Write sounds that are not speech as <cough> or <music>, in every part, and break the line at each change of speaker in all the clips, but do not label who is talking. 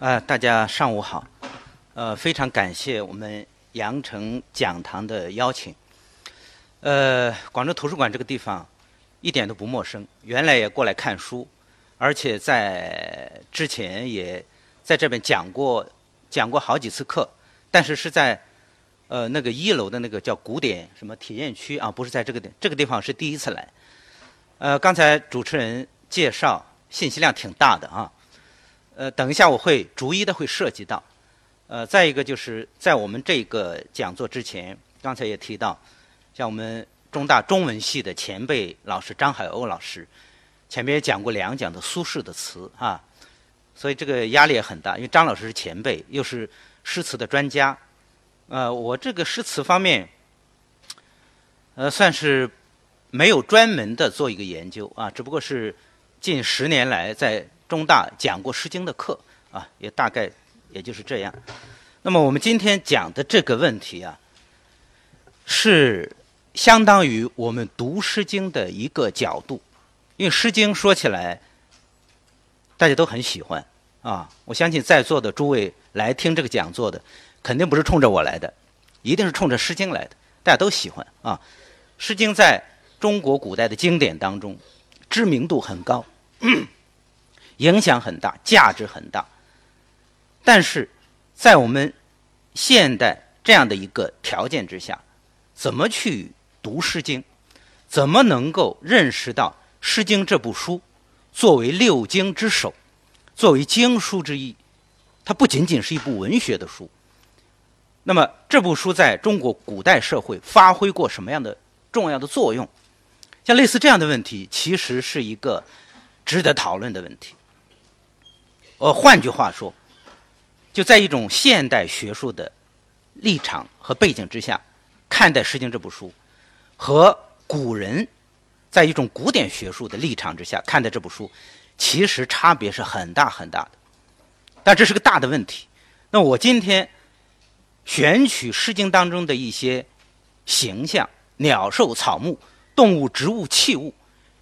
呃，大家上午好。呃，非常感谢我们羊城讲堂的邀请。呃，广州图书馆这个地方一点都不陌生，原来也过来看书，而且在之前也在这边讲过讲过好几次课，但是是在呃那个一楼的那个叫古典什么体验区啊，不是在这个地这个地方是第一次来。呃，刚才主持人介绍信息量挺大的啊。呃，等一下我会逐一的会涉及到。呃，再一个就是在我们这个讲座之前，刚才也提到，像我们中大中文系的前辈老师张海鸥老师，前面也讲过两讲的苏轼的词啊，所以这个压力也很大，因为张老师是前辈，又是诗词的专家。呃，我这个诗词方面，呃，算是没有专门的做一个研究啊，只不过是近十年来在。中大讲过《诗经》的课啊，也大概也就是这样。那么我们今天讲的这个问题啊，是相当于我们读《诗经》的一个角度，因为《诗经》说起来大家都很喜欢啊。我相信在座的诸位来听这个讲座的，肯定不是冲着我来的，一定是冲着《诗经》来的。大家都喜欢啊，《诗经》在中国古代的经典当中知名度很高。影响很大，价值很大，但是在我们现代这样的一个条件之下，怎么去读《诗经》？怎么能够认识到《诗经》这部书作为六经之首，作为经书之一，它不仅仅是一部文学的书。那么这部书在中国古代社会发挥过什么样的重要的作用？像类似这样的问题，其实是一个值得讨论的问题。呃，换句话说，就在一种现代学术的立场和背景之下，看待《诗经》这部书，和古人在一种古典学术的立场之下看待这部书，其实差别是很大很大的。但这是个大的问题。那我今天选取《诗经》当中的一些形象，鸟兽草木、动物植物器物，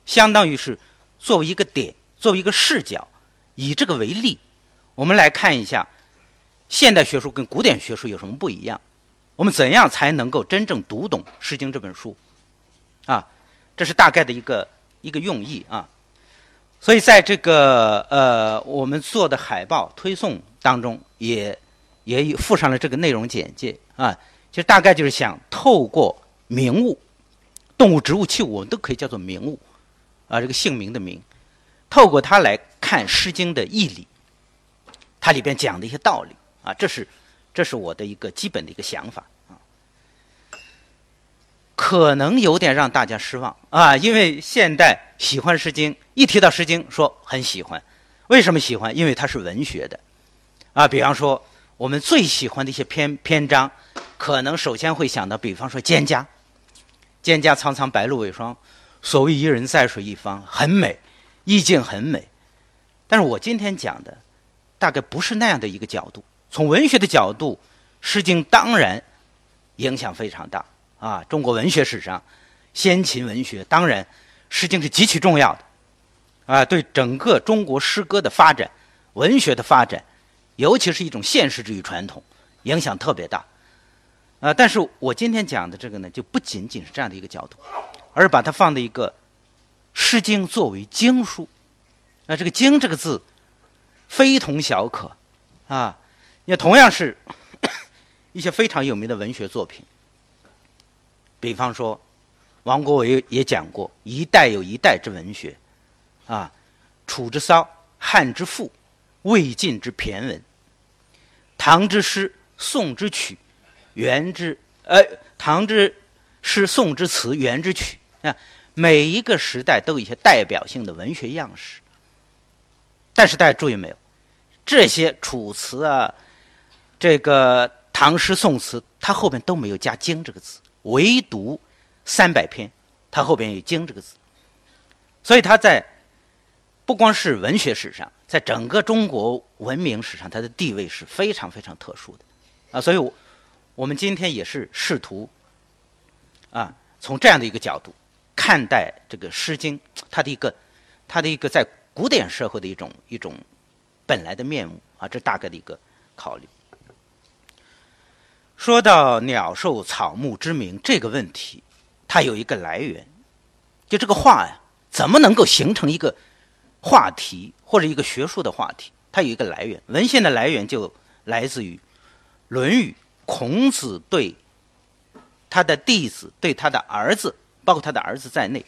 相当于是作为一个点，作为一个视角。以这个为例，我们来看一下现代学术跟古典学术有什么不一样。我们怎样才能够真正读懂《诗经》这本书？啊，这是大概的一个一个用意啊。所以在这个呃我们做的海报推送当中，也也附上了这个内容简介啊。其实大概就是想透过名物、动物、植物、器物，我们都可以叫做名物啊，这个姓名的名。透过它来看《诗经》的义理，它里边讲的一些道理啊，这是这是我的一个基本的一个想法啊。可能有点让大家失望啊，因为现代喜欢《诗经》，一提到《诗经》说很喜欢，为什么喜欢？因为它是文学的啊。比方说，我们最喜欢的一些篇篇章，可能首先会想到，比方说《蒹葭》，“蒹葭苍苍，白露为霜”，所谓“伊人在水一方”，很美。意境很美，但是我今天讲的大概不是那样的一个角度。从文学的角度，《诗经》当然影响非常大啊！中国文学史上，先秦文学当然，《诗经》是极其重要的啊！对整个中国诗歌的发展、文学的发展，尤其是一种现实主义传统，影响特别大啊！但是我今天讲的这个呢，就不仅仅是这样的一个角度，而把它放在一个。《诗经》作为经书，那这个“经”这个字非同小可啊！也同样是 <coughs> 一些非常有名的文学作品，比方说王国维也讲过“一代有一代之文学”，啊，楚之骚，汉之赋，魏晋之骈文，唐之诗，宋之曲，元之呃，唐之诗，宋之词，元之曲啊。每一个时代都有一些代表性的文学样式，但是大家注意没有？这些楚辞啊，这个唐诗宋词，它后边都没有加“经”这个字，唯独三百篇，它后边有“经”这个字。所以它在不光是文学史上，在整个中国文明史上，它的地位是非常非常特殊的啊。所以，我我们今天也是试图啊，从这样的一个角度。看待这个《诗经》，它的一个，它的一个在古典社会的一种一种本来的面目啊，这大概的一个考虑。说到鸟兽草木之名这个问题，它有一个来源，就这个话呀，怎么能够形成一个话题或者一个学术的话题？它有一个来源，文献的来源就来自于《论语》，孔子对他的弟子、对他的儿子，包括他的儿子在内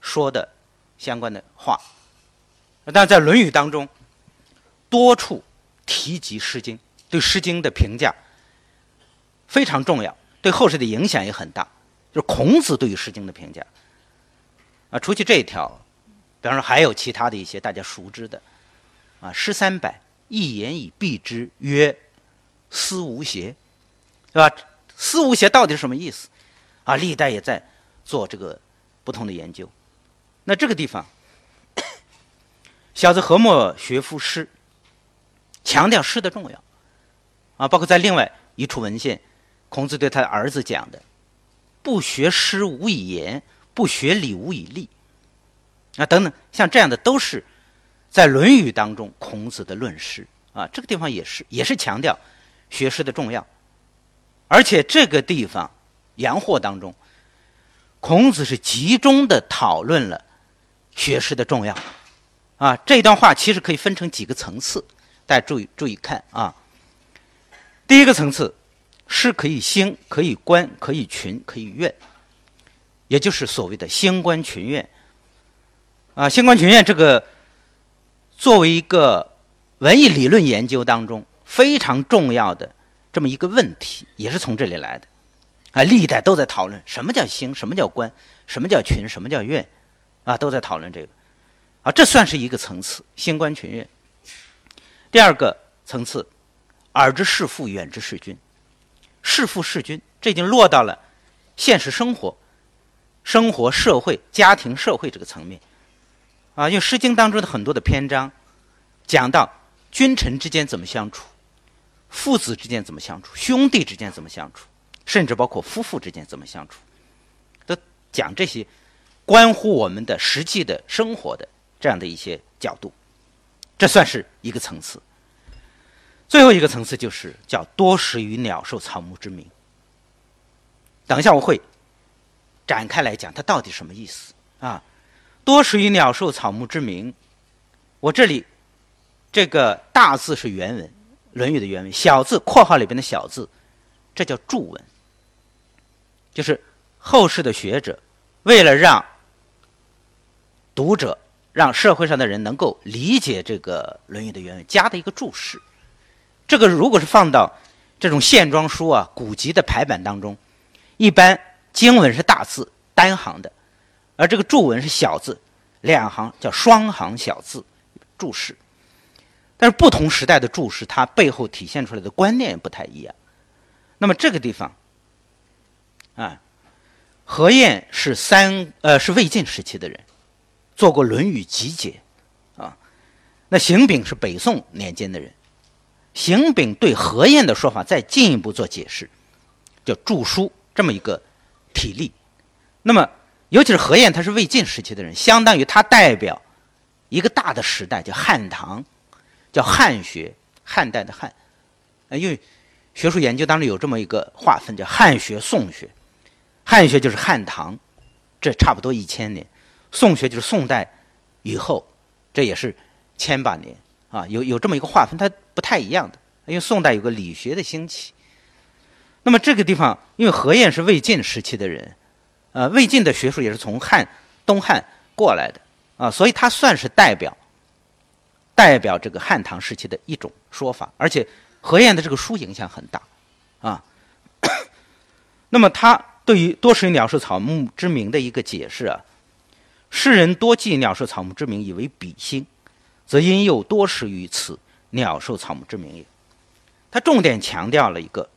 说的相关的话。但在《论语》当中，多处提及《诗经》，对《诗经》的评价。非常重要，对后世的影响也很大。就是孔子对于《诗经》的评价啊，除去这一条，比方说还有其他的一些大家熟知的啊，《诗三百》一言以蔽之曰：“思无邪”，对吧？“思无邪”到底是什么意思？啊，历代也在做这个不同的研究。那这个地方，小子何莫学夫诗？强调诗的重要啊，包括在另外一处文献。孔子对他的儿子讲的：“不学诗，无以言；不学礼，无以立。”啊，等等，像这样的都是在《论语》当中孔子的论诗啊。这个地方也是，也是强调学诗的重要。而且这个地方《阳货》当中，孔子是集中的讨论了学诗的重要啊。这段话其实可以分成几个层次，大家注意注意看啊。第一个层次。是可以兴，可以观，可以群，可以怨，也就是所谓的兴观群怨。啊，兴观群怨这个作为一个文艺理论研究当中非常重要的这么一个问题，也是从这里来的。啊，历代都在讨论什么叫兴，什么叫观，什么叫群，什么叫怨，啊，都在讨论这个。啊，这算是一个层次，兴观群怨。第二个层次，耳之视父，远之视君。弑父弑君，这已经落到了现实生活、生活、社会、家庭、社会这个层面啊。因为《诗经》当中的很多的篇章讲到君臣之间怎么相处，父子之间怎么相处，兄弟之间怎么相处，甚至包括夫妇之间怎么相处，都讲这些关乎我们的实际的生活的这样的一些角度，这算是一个层次。最后一个层次就是叫多识于鸟兽草木之名。等一下我会展开来讲，它到底什么意思啊？多识于鸟兽草木之名，我这里这个大字是原文，《论语》的原文，小字括号里边的小字，这叫注文，就是后世的学者为了让读者、让社会上的人能够理解这个《论语》的原文，加的一个注释。这个如果是放到这种线装书啊、古籍的排版当中，一般经文是大字单行的，而这个注文是小字两行，叫双行小字注释。但是不同时代的注释，它背后体现出来的观念不太一样。那么这个地方啊，何晏是三呃是魏晋时期的人，做过《论语集解》啊。那邢炳是北宋年间的人。邢炳对何晏的说法再进一步做解释，叫著书这么一个体例。那么，尤其是何晏，他是魏晋时期的人，相当于他代表一个大的时代，叫汉唐，叫汉学，汉代的汉。啊因为学术研究当中有这么一个划分，叫汉学、宋学。汉学就是汉唐，这差不多一千年；宋学就是宋代以后，这也是千把年。啊，有有这么一个划分，它不太一样的。因为宋代有个理学的兴起，那么这个地方，因为何晏是魏晋时期的人，呃，魏晋的学术也是从汉东汉过来的啊，所以他算是代表代表这个汉唐时期的一种说法。而且何晏的这个书影响很大啊。<coughs> 那么他对于多识鸟兽草木之名的一个解释啊，世人多记鸟兽草木之名，以为比兴。则因又多识于此鸟兽草木之名也。他重点强调了一个《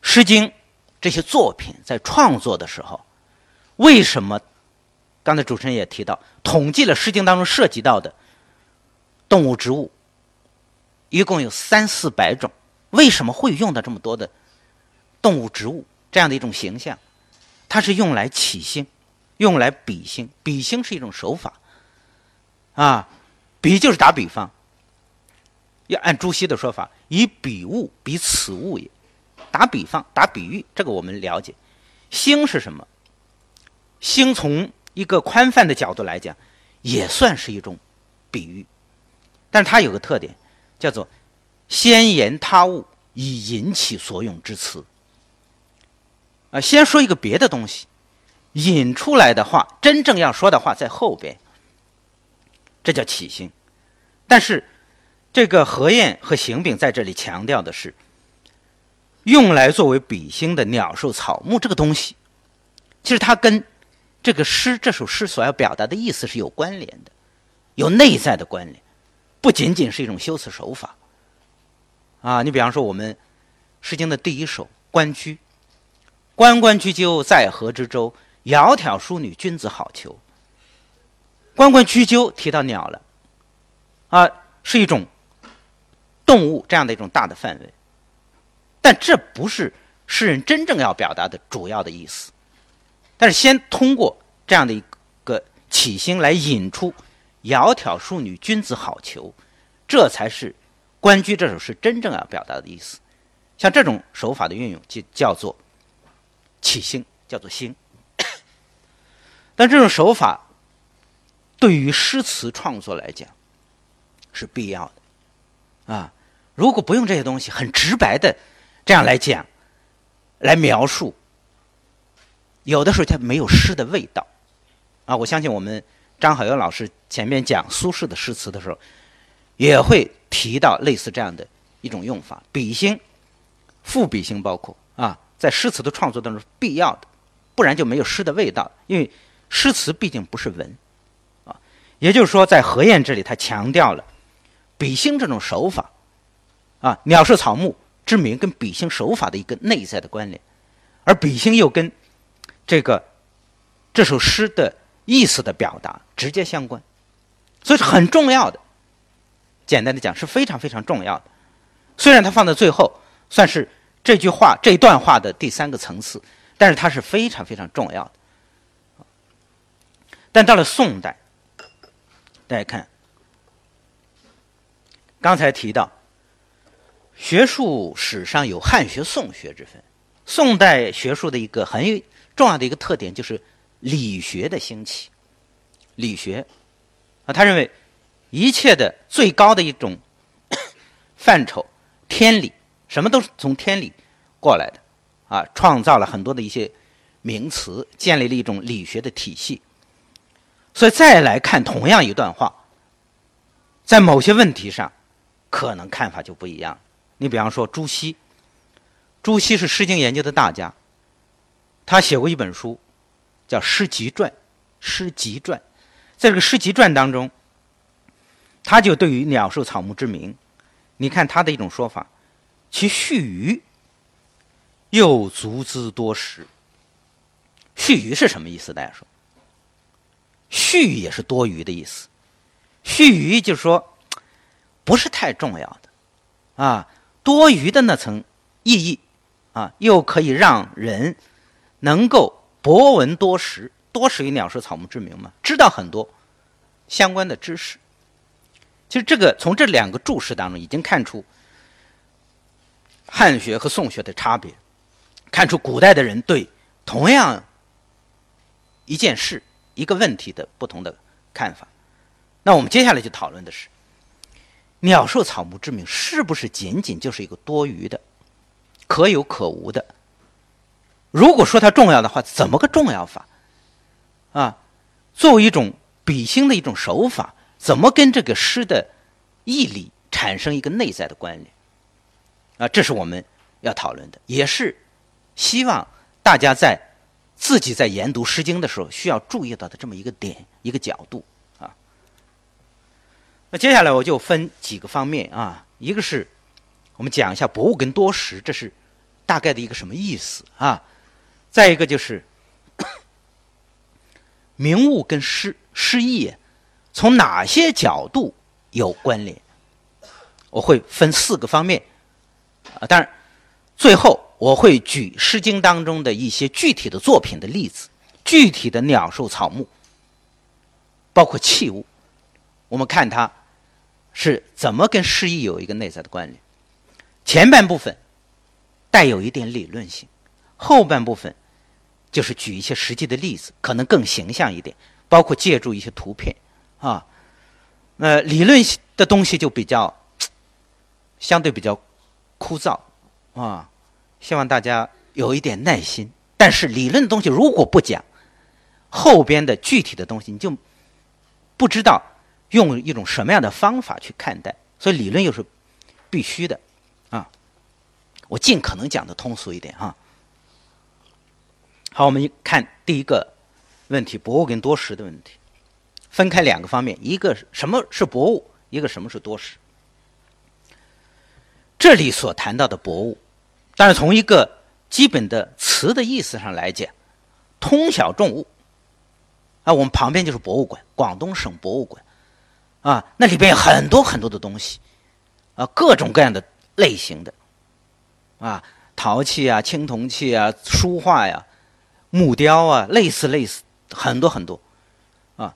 诗经》这些作品在创作的时候，为什么？刚才主持人也提到，统计了《诗经》当中涉及到的动物、植物，一共有三四百种。为什么会用到这么多的动物、植物这样的一种形象？它是用来起兴，用来比兴。比兴是一种手法啊。比就是打比方，要按朱熹的说法，以彼物比此物也。打比方，打比喻，这个我们了解。星是什么？星从一个宽泛的角度来讲，也算是一种比喻，但是它有个特点，叫做先言他物以引起所用之词。啊，先说一个别的东西，引出来的话，真正要说的话在后边，这叫起兴。但是这个何晏和邢炳在这里强调的是，用来作为比兴的鸟兽草木这个东西，其实它跟这个诗这首诗所要表达的意思是有关联的，有内在的关联，不仅仅是一种修辞手法。啊，你比方说我们《诗经》的第一首《关雎》。关关雎鸠，在河之洲。窈窕淑女，君子好逑。关关雎鸠提到鸟了，啊，是一种动物这样的一种大的范围，但这不是诗人真正要表达的主要的意思。但是先通过这样的一个起兴来引出“窈窕淑女，君子好逑”，这才是《关雎》这首诗真正要表达的意思。像这种手法的运用，就叫做。起兴叫做兴，但这种手法对于诗词创作来讲是必要的啊！如果不用这些东西，很直白的这样来讲、来描述，有的时候它没有诗的味道啊！我相信我们张海友老师前面讲苏轼的诗词的时候，也会提到类似这样的一种用法，比兴、赋比兴，包括啊。在诗词的创作当中是必要的，不然就没有诗的味道。因为诗词毕竟不是文，啊，也就是说，在何晏这里，他强调了比兴这种手法，啊，鸟兽草木之名跟比兴手法的一个内在的关联，而比兴又跟这个这首诗的意思的表达直接相关，所以是很重要的。简单的讲，是非常非常重要的。虽然它放在最后，算是。这句话这一段话的第三个层次，但是它是非常非常重要的。但到了宋代，大家看，刚才提到，学术史上有汉学、宋学之分。宋代学术的一个很重要的一个特点就是理学的兴起。理学啊，他认为一切的最高的一种 <coughs> 范畴，天理。什么都是从天理过来的，啊，创造了很多的一些名词，建立了一种理学的体系。所以再来看同样一段话，在某些问题上，可能看法就不一样。你比方说朱熹，朱熹是《诗经》研究的大家，他写过一本书，叫《诗集传》。《诗集传》在这个《诗集传》当中，他就对于鸟兽草木之名，你看他的一种说法。其须臾，又足资多时。须臾是什么意思？大家说，须也是多余的意思。须臾就是说，不是太重要的，啊，多余的那层意义，啊，又可以让人能够博闻多识，多识于鸟兽草木之名嘛，知道很多相关的知识。其实这个从这两个注释当中已经看出。汉学和宋学的差别，看出古代的人对同样一件事、一个问题的不同的看法。那我们接下来就讨论的是，鸟兽草木之名是不是仅仅就是一个多余的、可有可无的？如果说它重要的话，怎么个重要法？啊，作为一种比兴的一种手法，怎么跟这个诗的义理产生一个内在的关联？啊，这是我们要讨论的，也是希望大家在自己在研读《诗经》的时候需要注意到的这么一个点、一个角度啊。那接下来我就分几个方面啊，一个是我们讲一下“博物”跟“多识”，这是大概的一个什么意思啊？再一个就是 <coughs> “名物”跟诗诗意从哪些角度有关联？我会分四个方面。啊，当然，最后我会举《诗经》当中的一些具体的作品的例子，具体的鸟兽草木，包括器物，我们看它是怎么跟诗意有一个内在的关联。前半部分带有一点理论性，后半部分就是举一些实际的例子，可能更形象一点，包括借助一些图片啊。呃，理论的东西就比较相对比较枯燥啊，希望大家有一点耐心。但是理论的东西如果不讲，后边的具体的东西你就不知道用一种什么样的方法去看待。所以理论又是必须的啊。我尽可能讲的通俗一点哈。好，我们看第一个问题：博物跟多识的问题。分开两个方面，一个什么是博物，一个什么是多识。这里所谈到的博物，但是从一个基本的词的意思上来讲，通晓重物。啊，我们旁边就是博物馆，广东省博物馆，啊，那里边有很多很多的东西，啊，各种各样的类型的，啊，陶器啊，青铜器啊，书画呀，木雕啊，类似类似很多很多啊。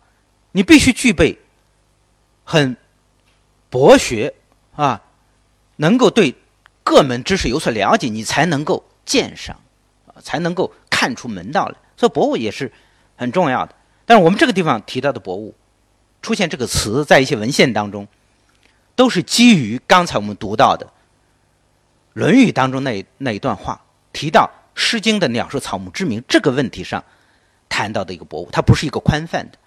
你必须具备很博学啊，能够对各门知识有所了解，你才能够鉴赏，才能够看出门道来。所以博物也是很重要的。但是我们这个地方提到的博物，出现这个词在一些文献当中，都是基于刚才我们读到的《论语》当中那那一段话，提到《诗经》的鸟兽草木之名这个问题上谈到的一个博物，它不是一个宽泛的。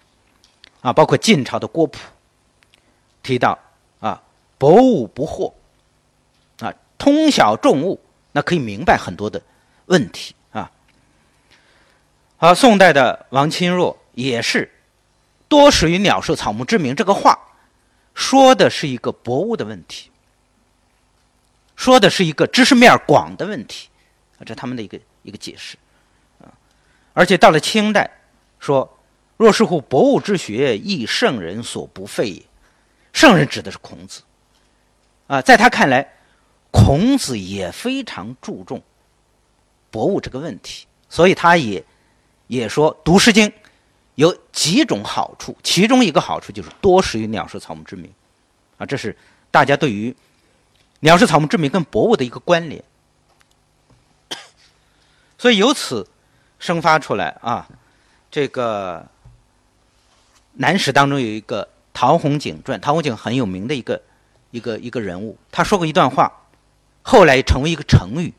啊，包括晋朝的郭璞提到啊，博物不惑，通晓重物，那可以明白很多的问题啊。好，宋代的王钦若也是多识于鸟兽草木之名，这个话说的是一个博物的问题，说的是一个知识面广的问题啊，这他们的一个一个解释啊。而且到了清代说。若是乎博物之学，亦圣人所不废也。圣人指的是孔子，啊，在他看来，孔子也非常注重博物这个问题，所以他也也说读《诗经》有几种好处，其中一个好处就是多识于鸟兽草木之名，啊，这是大家对于鸟兽草木之名跟博物的一个关联，<coughs> 所以由此生发出来啊，这个。南史当中有一个陶弘景传，陶弘景很有名的一个一个一个人物，他说过一段话，后来成为一个成语。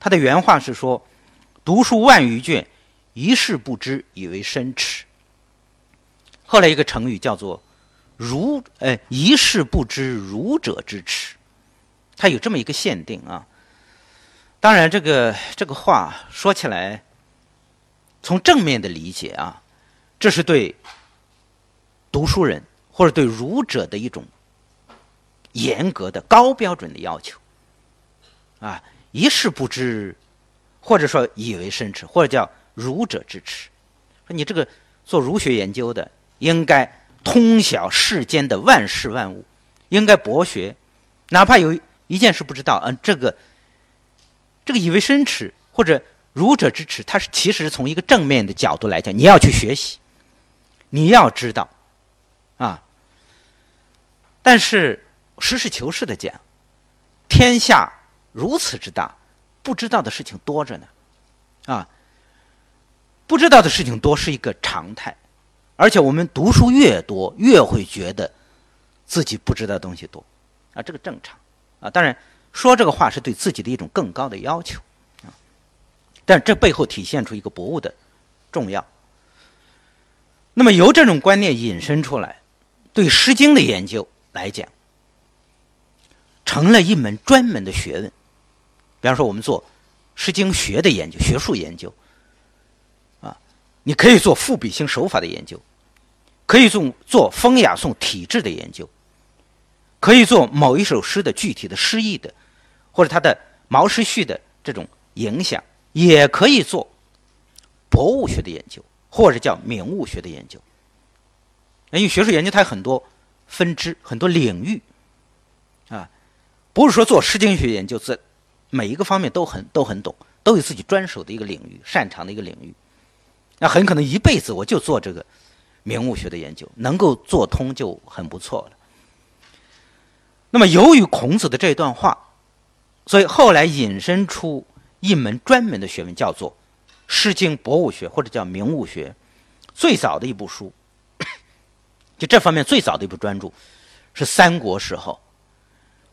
他的原话是说：“读书万余卷，一事不知，以为深耻。”后来一个成语叫做“儒”，哎，一事不知，儒者之耻。他有这么一个限定啊。当然，这个这个话说起来，从正面的理解啊，这是对。读书人或者对儒者的一种严格的高标准的要求，啊，一事不知，或者说以为深耻，或者叫儒者之耻。说你这个做儒学研究的，应该通晓世间的万事万物，应该博学，哪怕有一件事不知道，嗯，这个这个以为深耻或者儒者之耻，它是其实从一个正面的角度来讲，你要去学习，你要知道。啊！但是实事求是的讲，天下如此之大，不知道的事情多着呢。啊，不知道的事情多是一个常态，而且我们读书越多，越会觉得自己不知道东西多。啊，这个正常。啊，当然说这个话是对自己的一种更高的要求。啊，但这背后体现出一个博物的重要。那么由这种观念引申出来。对《诗经》的研究来讲，成了一门专门的学问。比方说，我们做《诗经》学的研究、学术研究，啊，你可以做赋比兴手法的研究，可以做做风雅颂体制的研究，可以做某一首诗的具体的诗意的，或者它的毛诗序的这种影响，也可以做博物学的研究，或者叫名物学的研究。因为学术研究它有很多分支、很多领域，啊，不是说做诗经学研究在每一个方面都很都很懂，都有自己专属的一个领域、擅长的一个领域。那很可能一辈子我就做这个名物学的研究，能够做通就很不错了。那么由于孔子的这段话，所以后来引申出一门专门的学问，叫做《诗经博物学》或者叫名物学。最早的一部书，就这方面最早的一部专著，是三国时候，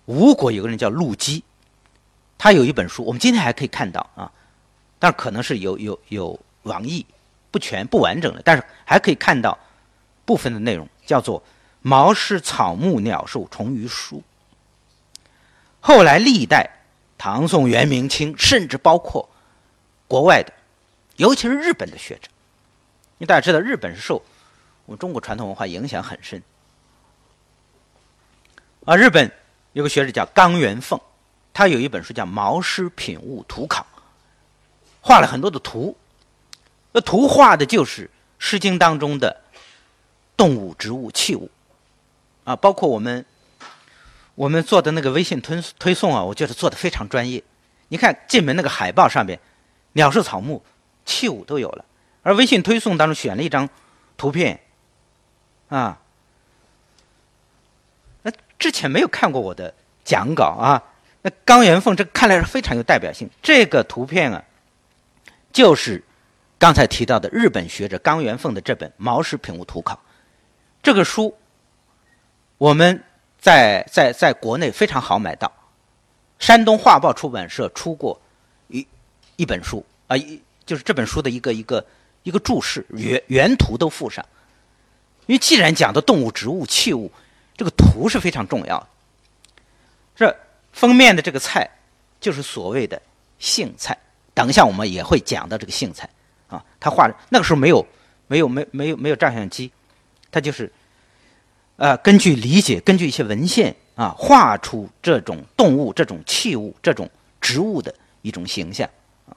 吴国有个人叫陆机，他有一本书，我们今天还可以看到啊，但可能是有有有网易不全不完整的，但是还可以看到部分的内容，叫做《毛氏草木鸟兽虫鱼书》。后来历代唐宋元明清，甚至包括国外的，尤其是日本的学者，因为大家知道日本是受我们中国传统文化影响很深。啊，日本有个学者叫冈原凤，他有一本书叫《毛诗品物图考》，画了很多的图，那图画的就是《诗经》当中的动物、植物、器物，啊，包括我们。我们做的那个微信推推送啊，我觉得做的非常专业。你看进门那个海报上边，鸟兽草木、器物都有了。而微信推送当中选了一张图片，啊，那之前没有看过我的讲稿啊。那冈原凤这看来是非常有代表性。这个图片啊，就是刚才提到的日本学者冈原凤的这本《毛氏品物图考》这个书，我们。在在在国内非常好买到，山东画报出版社出过一一本书啊，一就是这本书的一个一个一个注释原原图都附上，因为既然讲的动物、植物、器物，这个图是非常重要的。封面的这个菜就是所谓的杏菜，等一下我们也会讲到这个杏菜啊，他画那个时候没有没有没没有没有照相机，他就是。呃，根据理解，根据一些文献啊，画出这种动物、这种器物、这种植物的一种形象啊，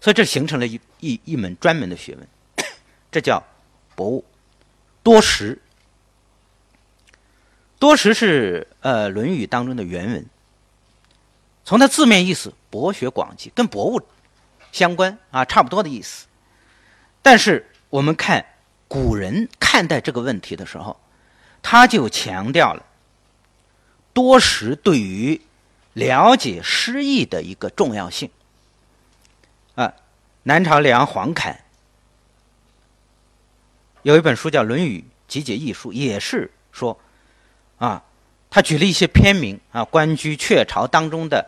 所以这形成了一一一门专门的学问，这叫博物。多识，多识是呃《论语》当中的原文，从它字面意思，博学广记，跟博物相关啊，差不多的意思。但是我们看古人看待这个问题的时候，他就强调了多识对于了解诗意的一个重要性。啊，南朝梁黄侃有一本书叫《论语集解异述》，也是说，啊，他举了一些篇名啊，关雎、雀巢当中的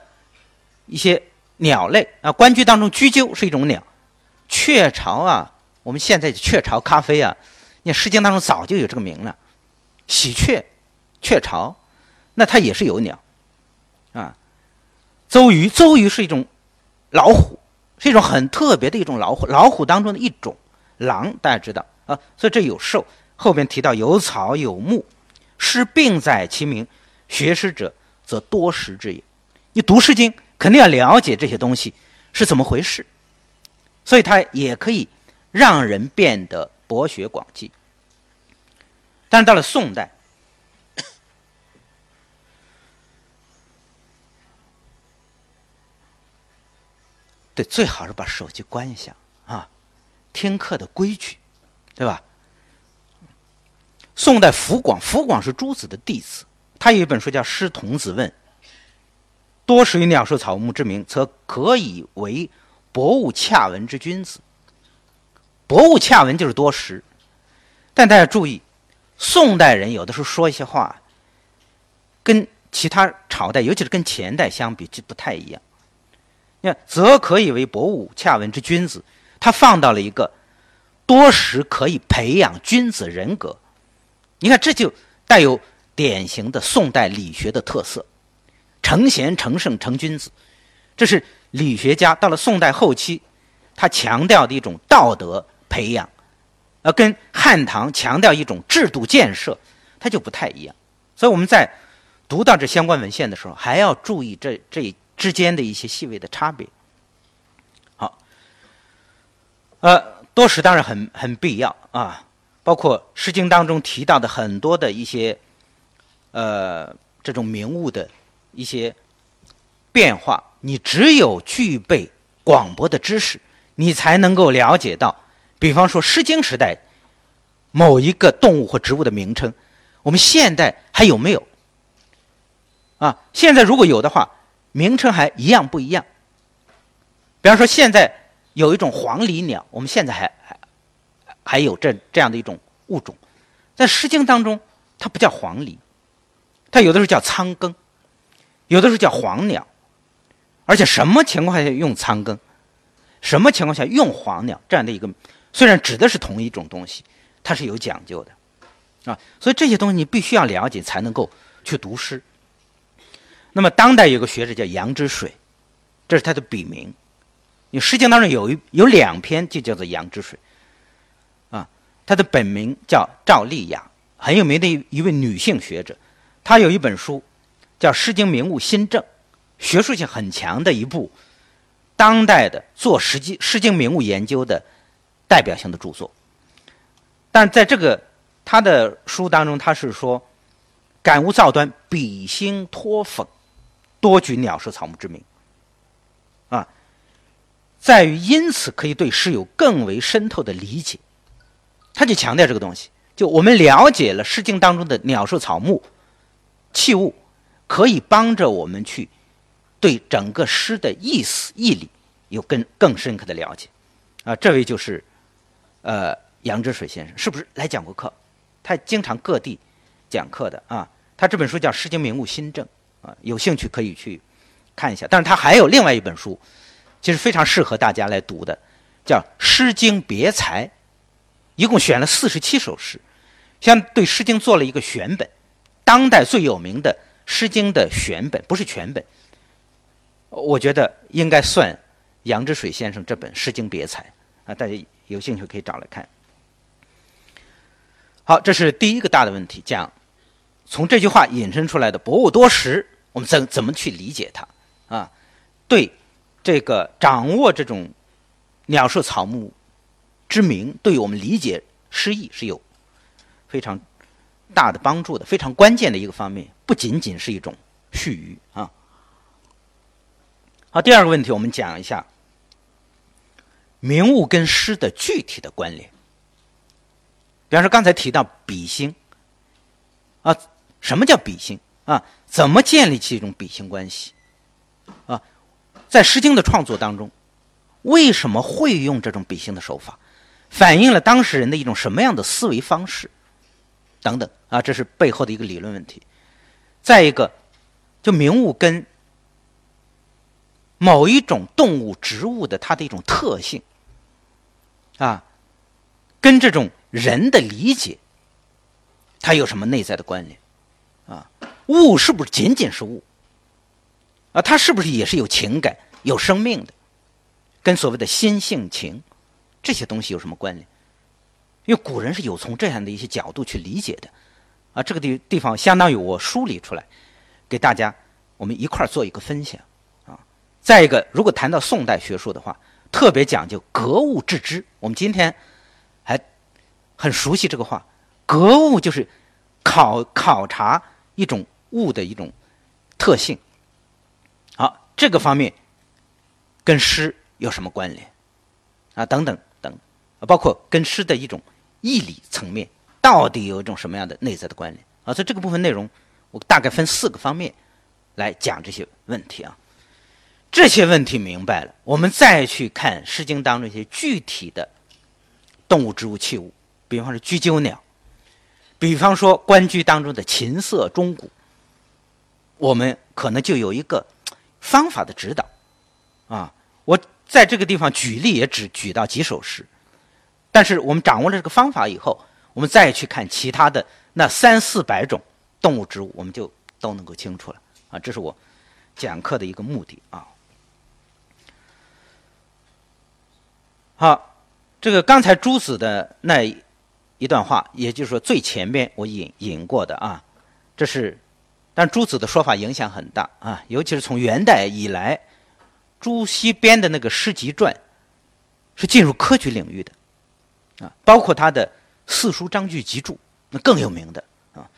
一些鸟类啊，关雎当中雎鸠是一种鸟，雀巢啊，我们现在雀巢咖啡啊，你《诗经》当中早就有这个名了。喜鹊、雀巢，那它也是有鸟，啊，邹鱼，邹鱼是一种老虎，是一种很特别的一种老虎，老虎当中的一种。狼大家知道啊，所以这有兽。后边提到有草有木，诗病在其名，学诗者则多识之也。你读《诗经》，肯定要了解这些东西是怎么回事，所以它也可以让人变得博学广记。但是到了宋代，对，最好是把手机关一下啊，听课的规矩，对吧？宋代福广，福广是朱子的弟子，他有一本书叫《诗童子问》，多识于鸟兽草木之名，则可以为博物洽文之君子。博物洽文就是多识，但大家注意。宋代人有的时候说一些话，跟其他朝代，尤其是跟前代相比，就不太一样。你看，则可以为博物洽文之君子，他放到了一个多识可以培养君子人格。你看，这就带有典型的宋代理学的特色，成贤、成圣、成君子，这是理学家到了宋代后期，他强调的一种道德培养。呃，跟汉唐强调一种制度建设，它就不太一样。所以我们在读到这相关文献的时候，还要注意这这之间的一些细微的差别。好，呃，多识当然很很必要啊，包括《诗经》当中提到的很多的一些呃这种名物的一些变化，你只有具备广博的知识，你才能够了解到。比方说，《诗经》时代某一个动物或植物的名称，我们现代还有没有？啊，现在如果有的话，名称还一样不一样。比方说，现在有一种黄鹂鸟，我们现在还还还有这这样的一种物种，在《诗经》当中，它不叫黄鹂，它有的时候叫苍庚，有的时候叫黄鸟，而且什么情况下用苍庚，什么情况下用黄鸟这样的一个，虽然指的是同一种东西，它是有讲究的。啊，所以这些东西你必须要了解，才能够去读诗。那么当代有个学者叫杨之水，这是他的笔名。你《诗经》当中有一有两篇就叫做杨之水，她，的本名叫赵丽雅，很有名的一一位女性学者。她有一本书叫《诗经名物新政》，学术性很强的一部当代的做《诗经》《诗经》名物研究的代表性的著作。但在这个他的书当中，他是说：“感悟造端，比兴托讽，多举鸟兽草木之名。”啊，在于因此可以对诗有更为深透的理解。他就强调这个东西，就我们了解了《诗经》当中的鸟兽草木器物，可以帮着我们去对整个诗的意思义理有更更深刻的了解。啊，这位就是呃杨之水先生，是不是来讲过课？他经常各地讲课的啊，他这本书叫《诗经名物新政》啊，有兴趣可以去看一下。但是他还有另外一本书，其实非常适合大家来读的，叫《诗经别裁》，一共选了四十七首诗，相对《诗经》做了一个选本，当代最有名的《诗经》的选本，不是全本。我觉得应该算杨之水先生这本《诗经别裁》啊，大家有兴趣可以找来看。好，这是第一个大的问题，讲从这句话引申出来的“博物多识”，我们怎怎么去理解它？啊，对这个掌握这种鸟兽草木之名，对于我们理解诗意是有非常大的帮助的，非常关键的一个方面，不仅仅是一种序语啊。好，第二个问题，我们讲一下名物跟诗的具体的关联。比方说，刚才提到比兴，啊，什么叫比兴啊？怎么建立起一种比兴关系？啊，在《诗经》的创作当中，为什么会用这种比兴的手法？反映了当事人的一种什么样的思维方式？等等啊，这是背后的一个理论问题。再一个，就名物跟某一种动物、植物的它的一种特性，啊，跟这种。人的理解，它有什么内在的关联？啊，物是不是仅仅是物？啊，它是不是也是有情感、有生命的？跟所谓的心性情这些东西有什么关联？因为古人是有从这样的一些角度去理解的。啊，这个地地方相当于我梳理出来，给大家我们一块儿做一个分享。啊，再一个，如果谈到宋代学术的话，特别讲究格物致知。我们今天还。很熟悉这个话，格物就是考考察一种物的一种特性。好，这个方面跟诗有什么关联啊？等等，包括跟诗的一种义理层面，到底有一种什么样的内在的关联啊？所以这个部分内容，我大概分四个方面来讲这些问题啊。这些问题明白了，我们再去看《诗经》当中一些具体的动物、植物、器物。比方说雎鸠鸟，比方说关雎当中的琴瑟钟鼓，我们可能就有一个方法的指导啊。我在这个地方举例也只举到几首诗，但是我们掌握了这个方法以后，我们再去看其他的那三四百种动物植物，我们就都能够清楚了啊。这是我讲课的一个目的啊。好，这个刚才朱子的那。一段话，也就是说最前面我引引过的啊，这是，但朱子的说法影响很大啊，尤其是从元代以来，朱熹编的那个诗集传，是进入科举领域的，包括他的《四书章句集注》，那更有名的啊，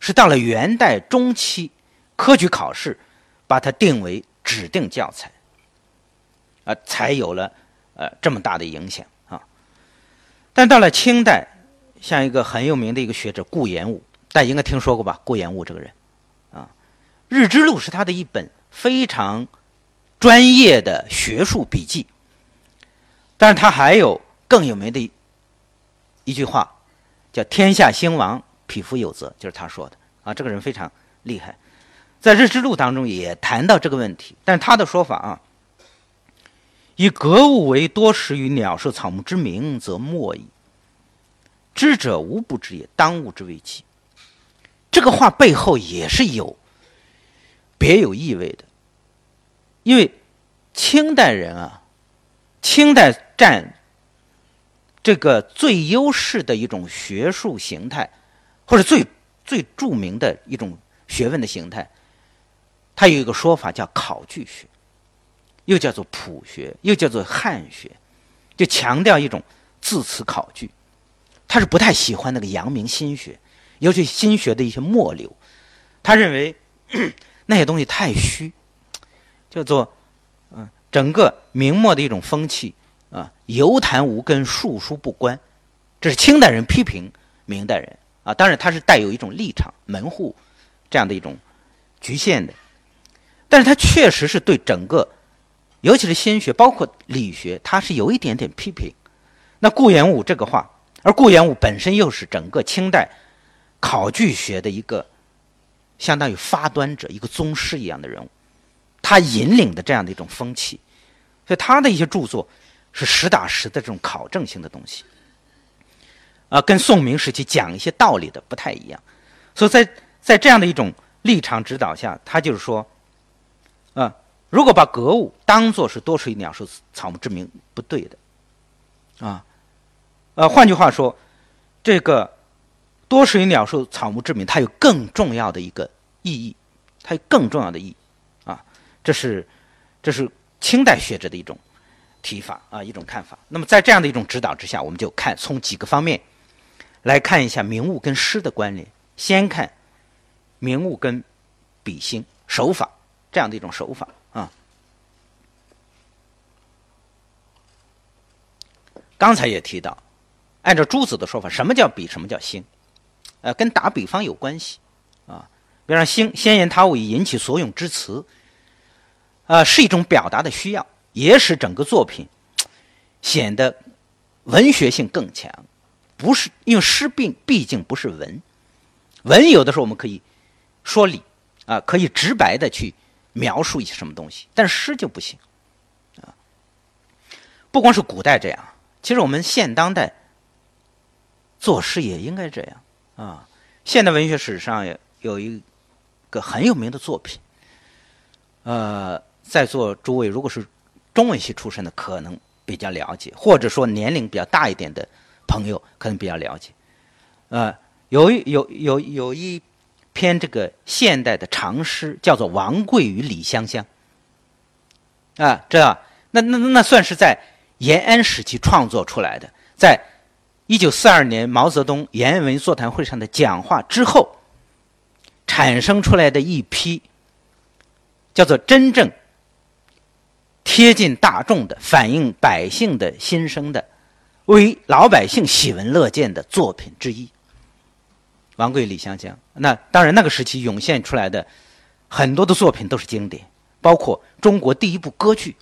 是到了元代中期，科举考试把它定为指定教材，啊，才有了呃这么大的影响啊，但到了清代。像一个很有名的一个学者顾炎武，大家应该听说过吧？顾炎武这个人，啊，日之录》是他的一本非常专业的学术笔记。但是他还有更有名的一句话，叫“天下兴亡，匹夫有责”，就是他说的啊。这个人非常厉害，在《日之录》当中也谈到这个问题。但他的说法啊，以格物为多识于鸟兽草木之名，则莫矣。知者无不知也，当务之谓其。这个话背后也是有别有意味的，因为清代人啊，清代占这个最优势的一种学术形态，或者最最著名的一种学问的形态，它有一个说法叫考据学，又叫做朴学，又叫做汉学，就强调一种字词考据。他是不太喜欢那个阳明心学，尤其心学的一些末流，他认为 <coughs> 那些东西太虚，叫做嗯，整个明末的一种风气啊，游谈无根，述书不观，这是清代人批评明代人啊。当然，他是带有一种立场门户这样的一种局限的，但是他确实是对整个，尤其是心学，包括理学，他是有一点点批评。那顾炎武这个话。而顾炎武本身又是整个清代考据学的一个相当于发端者，一个宗师一样的人物，他引领的这样的一种风气，所以他的一些著作是实打实的这种考证性的东西，啊，跟宋明时期讲一些道理的不太一样，所以在在这样的一种立场指导下，他就是说，啊，如果把格物当做是多识于鸟兽草木之名，不对的，啊。呃，换句话说，这个多识于鸟兽草木之名，它有更重要的一个意义，它有更重要的意义。啊，这是这是清代学者的一种提法啊，一种看法。那么在这样的一种指导之下，我们就看从几个方面来看一下名物跟诗的关联。先看名物跟比兴手法这样的一种手法啊。刚才也提到。按照朱子的说法，什么叫比？什么叫兴？呃，跟打比方有关系啊。比方，兴先言他物以引起所咏之词，啊，是一种表达的需要，也使整个作品显得文学性更强。不是因为诗并毕竟不是文，文有的时候我们可以说理啊，可以直白的去描述一些什么东西，但是诗就不行啊。不光是古代这样，其实我们现当代。作诗也应该这样啊！现代文学史上有有一个很有名的作品，呃，在座诸位如果是中文系出身的，可能比较了解，或者说年龄比较大一点的朋友可能比较了解。呃，有有有有一篇这个现代的长诗，叫做《王贵与李香香》啊，这那那那算是在延安时期创作出来的，在。一九四二年毛泽东延安文座谈会上的讲话之后，产生出来的一批叫做真正贴近大众的、反映百姓的心声的、为老百姓喜闻乐见的作品之一。王贵、李香香，那当然那个时期涌现出来的很多的作品都是经典，包括中国第一部歌剧《